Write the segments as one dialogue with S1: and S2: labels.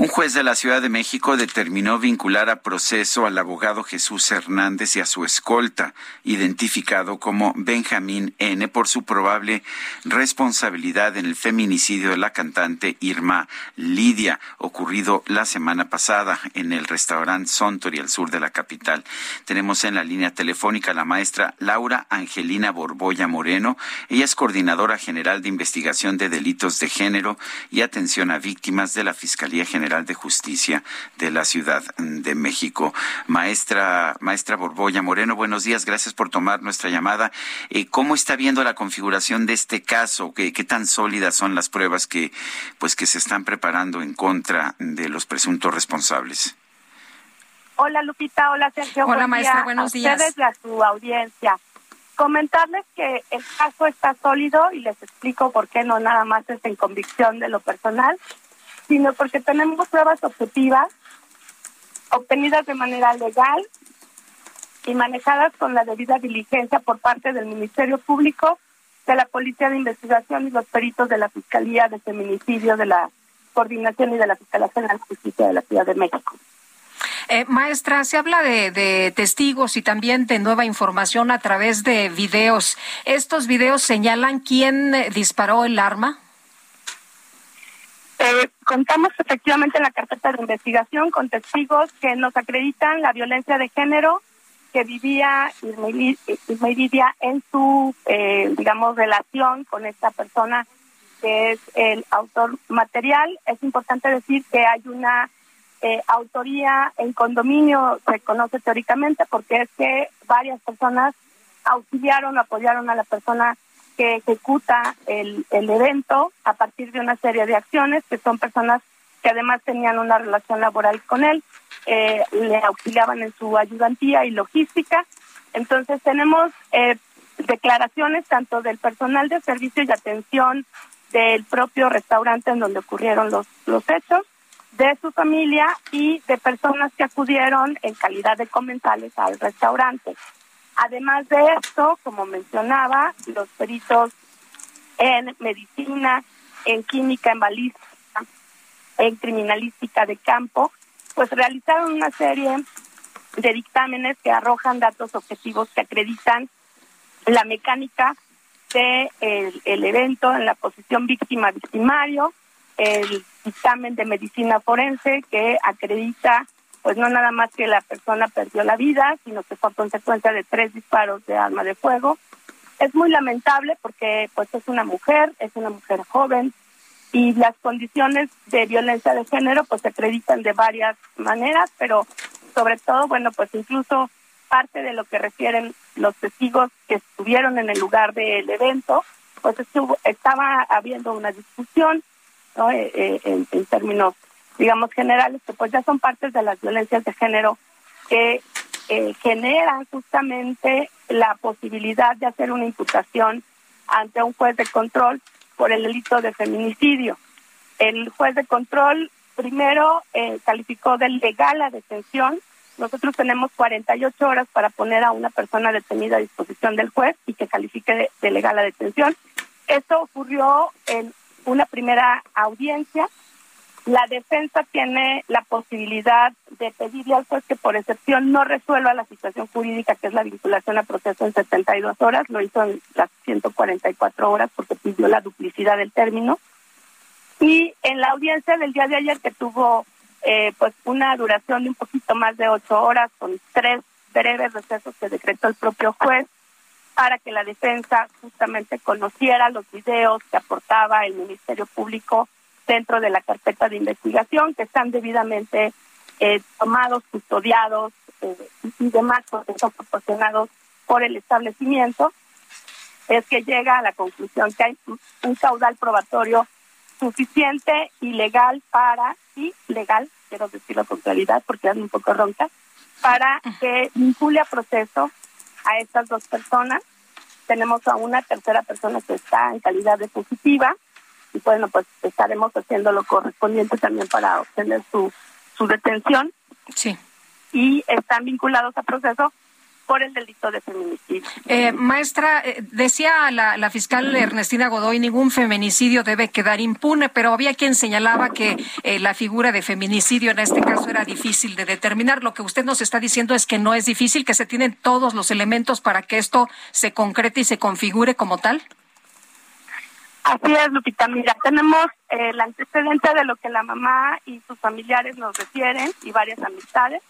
S1: Un juez de la Ciudad de México determinó vincular a proceso al abogado Jesús Hernández y a su escolta, identificado como Benjamín N., por su probable responsabilidad en el feminicidio de la cantante Irma Lidia, ocurrido la semana pasada en el restaurante Sontori, al sur de la capital. Tenemos en la línea telefónica a la maestra Laura Angelina Borboya Moreno. Ella es coordinadora general de investigación de delitos de género y atención a víctimas de la Fiscalía General de Justicia de la Ciudad de México. Maestra, maestra Borboya Moreno, buenos días, gracias por tomar nuestra llamada. Eh, ¿Cómo está viendo la configuración de este caso? ¿Qué, ¿Qué, tan sólidas son las pruebas que, pues, que se están preparando en contra de los presuntos responsables?
S2: Hola Lupita, hola Sergio.
S3: Hola maestra, buenos días.
S2: A ustedes y a su audiencia. Comentarles que el caso está sólido y les explico por qué no nada más es en convicción de lo personal, sino porque tenemos pruebas objetivas obtenidas de manera legal y manejadas con la debida diligencia por parte del Ministerio Público, de la Policía de Investigación y los peritos de la Fiscalía de Feminicidio, de la Coordinación y de la Fiscalía General de Justicia de la Ciudad de México.
S3: Eh, maestra, se habla de, de, testigos y también de nueva información a través de videos. ¿Estos videos señalan quién disparó el arma?
S2: Contamos efectivamente en la carpeta de investigación con testigos que nos acreditan la violencia de género que vivía Irma en su, eh, digamos, relación con esta persona que es el autor material. Es importante decir que hay una eh, autoría en condominio, se conoce teóricamente, porque es que varias personas auxiliaron, apoyaron a la persona que ejecuta el, el evento a partir de una serie de acciones que son personas que además tenían una relación laboral con él, eh, le auxiliaban en su ayudantía y logística. Entonces tenemos eh, declaraciones tanto del personal de servicio y atención del propio restaurante en donde ocurrieron los, los hechos, de su familia y de personas que acudieron en calidad de comensales al restaurante. Además de esto, como mencionaba, los peritos en medicina, en química, en balística, en criminalística de campo, pues realizaron una serie de dictámenes que arrojan datos objetivos que acreditan la mecánica de el, evento en la posición víctima-victimario, el dictamen de medicina forense que acredita pues no nada más que la persona perdió la vida, sino que fue consecuencia de tres disparos de arma de fuego. Es muy lamentable porque pues es una mujer, es una mujer joven y las condiciones de violencia de género pues se acreditan de varias maneras, pero sobre todo, bueno, pues incluso parte de lo que refieren los testigos que estuvieron en el lugar del evento, pues estuvo, estaba habiendo una discusión ¿no? Eh, eh, en, en términos digamos, generales, que pues ya son partes de las violencias de género que eh, generan justamente la posibilidad de hacer una imputación ante un juez de control por el delito de feminicidio. El juez de control primero eh, calificó de legal la detención. Nosotros tenemos 48 horas para poner a una persona detenida a disposición del juez y que califique de, de legal la detención. Esto ocurrió en una primera audiencia la defensa tiene la posibilidad de pedirle al juez que por excepción no resuelva la situación jurídica que es la vinculación a proceso en 72 horas, lo hizo en las 144 horas porque pidió la duplicidad del término. Y en la audiencia del día de ayer que tuvo eh, pues una duración de un poquito más de ocho horas con tres breves recesos que decretó el propio juez para que la defensa justamente conociera los videos que aportaba el Ministerio Público dentro de la carpeta de investigación, que están debidamente eh, tomados, custodiados eh, y demás, porque son proporcionados por el establecimiento, es que llega a la conclusión que hay un caudal probatorio suficiente y legal para, y legal, quiero decirlo con claridad porque es un poco ronca, para que vincule a proceso a estas dos personas. Tenemos a una tercera persona que está en calidad de positiva y bueno, pues estaremos haciendo lo correspondiente también para obtener su, su detención.
S3: Sí.
S2: Y están vinculados a proceso por el delito de feminicidio.
S3: Eh, maestra, eh, decía la, fiscal Ernestina Godoy, ningún feminicidio debe quedar impune, pero había quien señalaba que eh, la figura de feminicidio en este caso era difícil de determinar. Lo que usted nos está diciendo es que no es difícil, que se tienen todos los elementos para que esto se concrete y se configure como tal.
S2: Así es, Lupita. Mira, tenemos el antecedente de lo que la mamá y sus familiares nos refieren y varias amistades.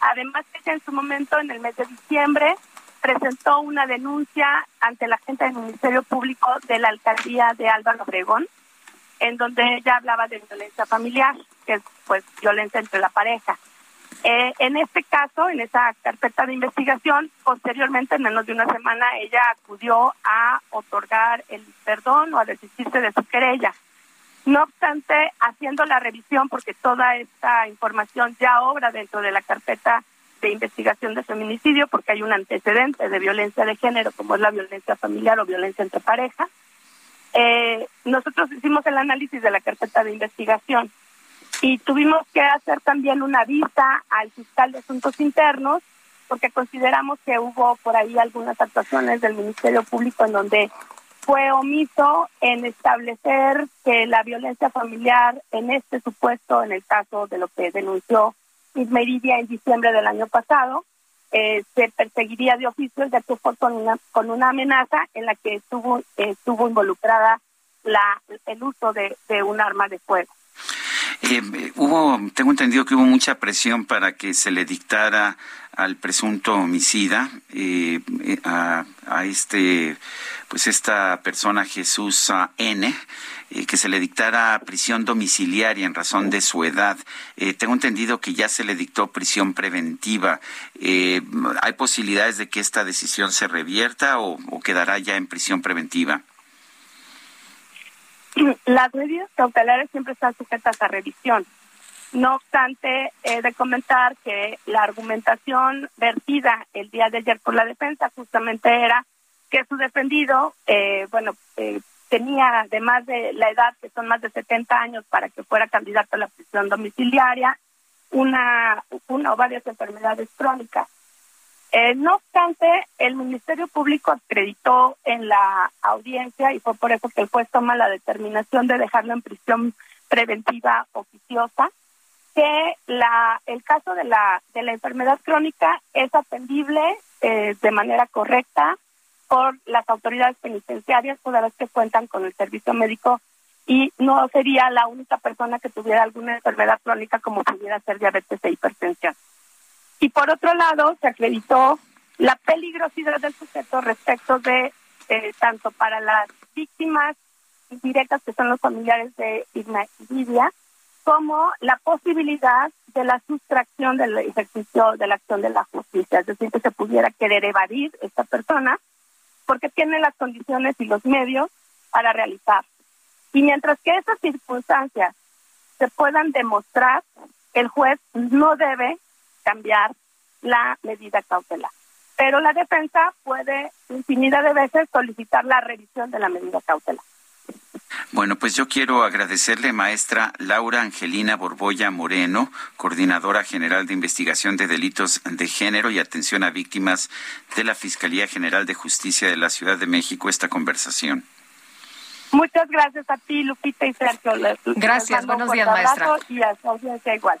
S2: Además, ella en su momento, en el mes de diciembre, presentó una denuncia ante la gente del Ministerio Público de la alcaldía de Álvaro Obregón, en donde ella hablaba de violencia familiar, que es pues violencia entre la pareja. Eh, en este caso, en esa carpeta de investigación, posteriormente, en menos de una semana, ella acudió a otorgar el perdón o a desistirse de su querella. No obstante, haciendo la revisión, porque toda esta información ya obra dentro de la carpeta de investigación de feminicidio, porque hay un antecedente de violencia de género, como es la violencia familiar o violencia entre pareja, eh, nosotros hicimos el análisis de la carpeta de investigación y tuvimos que hacer también una vista al fiscal de asuntos internos, porque consideramos que hubo por ahí algunas actuaciones del Ministerio Público en donde fue omiso en establecer que la violencia familiar en este supuesto, en el caso de lo que denunció Ismeridia en diciembre del año pasado, eh, se perseguiría de oficio que fue con una, con una amenaza en la que estuvo, estuvo involucrada la, el uso de, de un arma de fuego.
S1: Eh, hubo, tengo entendido que hubo mucha presión para que se le dictara al presunto homicida, eh, a, a, este, pues esta persona Jesús N, eh, que se le dictara prisión domiciliaria en razón de su edad. Eh, tengo entendido que ya se le dictó prisión preventiva. Eh, ¿Hay posibilidades de que esta decisión se revierta o quedará ya en prisión preventiva?
S2: Las medidas cautelares siempre están sujetas a revisión. No obstante, he de comentar que la argumentación vertida el día de ayer por la defensa justamente era que su defendido, eh, bueno, eh, tenía además de la edad, que son más de 70 años, para que fuera candidato a la prisión domiciliaria, una, una o varias enfermedades crónicas. Eh, no obstante, el Ministerio Público acreditó en la audiencia, y fue por eso que el juez toma la determinación de dejarlo en prisión preventiva oficiosa, que la, el caso de la, de la enfermedad crónica es atendible eh, de manera correcta por las autoridades penitenciarias toda vez que cuentan con el servicio médico y no sería la única persona que tuviera alguna enfermedad crónica como pudiera ser diabetes e hipertensión. Y por otro lado, se acreditó la peligrosidad del sujeto respecto de eh, tanto para las víctimas directas que son los familiares de Lidia, como la posibilidad de la sustracción del ejercicio de la acción de la justicia, es decir, que se pudiera querer evadir esta persona porque tiene las condiciones y los medios para realizar. Y mientras que esas circunstancias se puedan demostrar, el juez no debe cambiar la medida cautelar. Pero la defensa puede infinidad de veces solicitar la revisión de la medida cautelar.
S1: Bueno, pues yo quiero agradecerle, maestra Laura Angelina Borboya Moreno, coordinadora general de investigación de delitos de género y atención a víctimas de la Fiscalía General de Justicia de la Ciudad de México, esta conversación.
S2: Muchas gracias a ti, Lupita y Sergio.
S3: gracias, buenos días, maestra.
S2: Y a su audiencia igual.